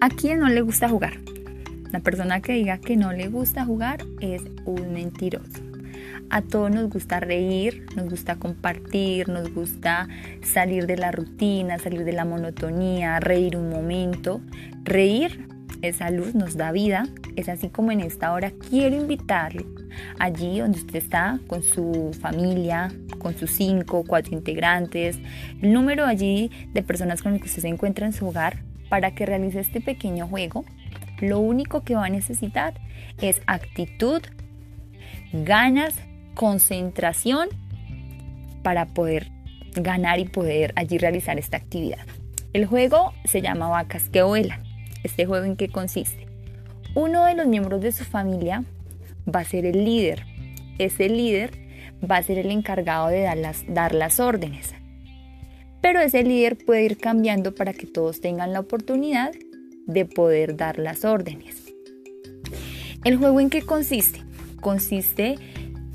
¿A quién no le gusta jugar? La persona que diga que no le gusta jugar es un mentiroso. A todos nos gusta reír, nos gusta compartir, nos gusta salir de la rutina, salir de la monotonía, reír un momento. Reír es salud, nos da vida. Es así como en esta hora quiero invitarle allí donde usted está con su familia, con sus cinco, cuatro integrantes, el número allí de personas con las que usted se encuentra en su hogar para que realice este pequeño juego. Lo único que va a necesitar es actitud, ganas concentración para poder ganar y poder allí realizar esta actividad. El juego se llama Vacas que vuelan. ¿Este juego en qué consiste? Uno de los miembros de su familia va a ser el líder. Ese líder va a ser el encargado de dar las, dar las órdenes. Pero ese líder puede ir cambiando para que todos tengan la oportunidad de poder dar las órdenes. ¿El juego en qué consiste? Consiste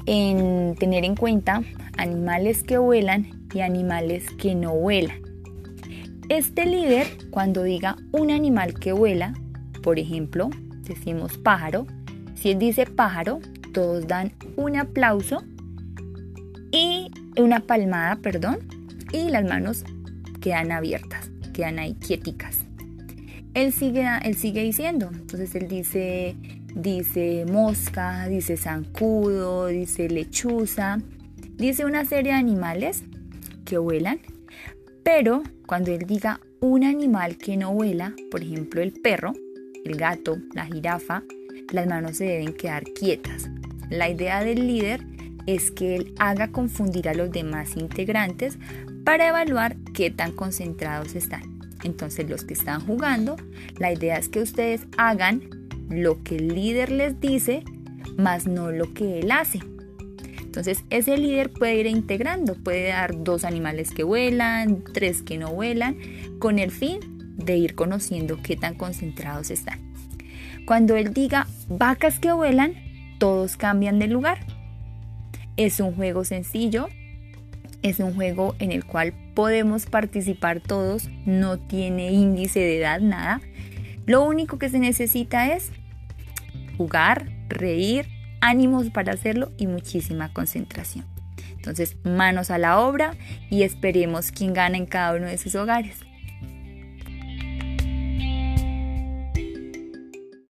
en tener en cuenta animales que vuelan y animales que no vuelan. Este líder, cuando diga un animal que vuela, por ejemplo, decimos pájaro, si él dice pájaro, todos dan un aplauso y una palmada, perdón, y las manos quedan abiertas, quedan ahí quieticas. Él sigue, él sigue diciendo, entonces él dice dice mosca, dice zancudo, dice lechuza, dice una serie de animales que vuelan, pero cuando él diga un animal que no vuela, por ejemplo el perro, el gato, la jirafa, las manos se deben quedar quietas. La idea del líder es que él haga confundir a los demás integrantes para evaluar qué tan concentrados están. Entonces los que están jugando, la idea es que ustedes hagan lo que el líder les dice, más no lo que él hace. Entonces ese líder puede ir integrando, puede dar dos animales que vuelan, tres que no vuelan, con el fin de ir conociendo qué tan concentrados están. Cuando él diga vacas que vuelan, todos cambian de lugar. Es un juego sencillo, es un juego en el cual podemos participar todos, no tiene índice de edad, nada. Lo único que se necesita es jugar, reír, ánimos para hacerlo y muchísima concentración. Entonces, manos a la obra y esperemos quién gana en cada uno de sus hogares.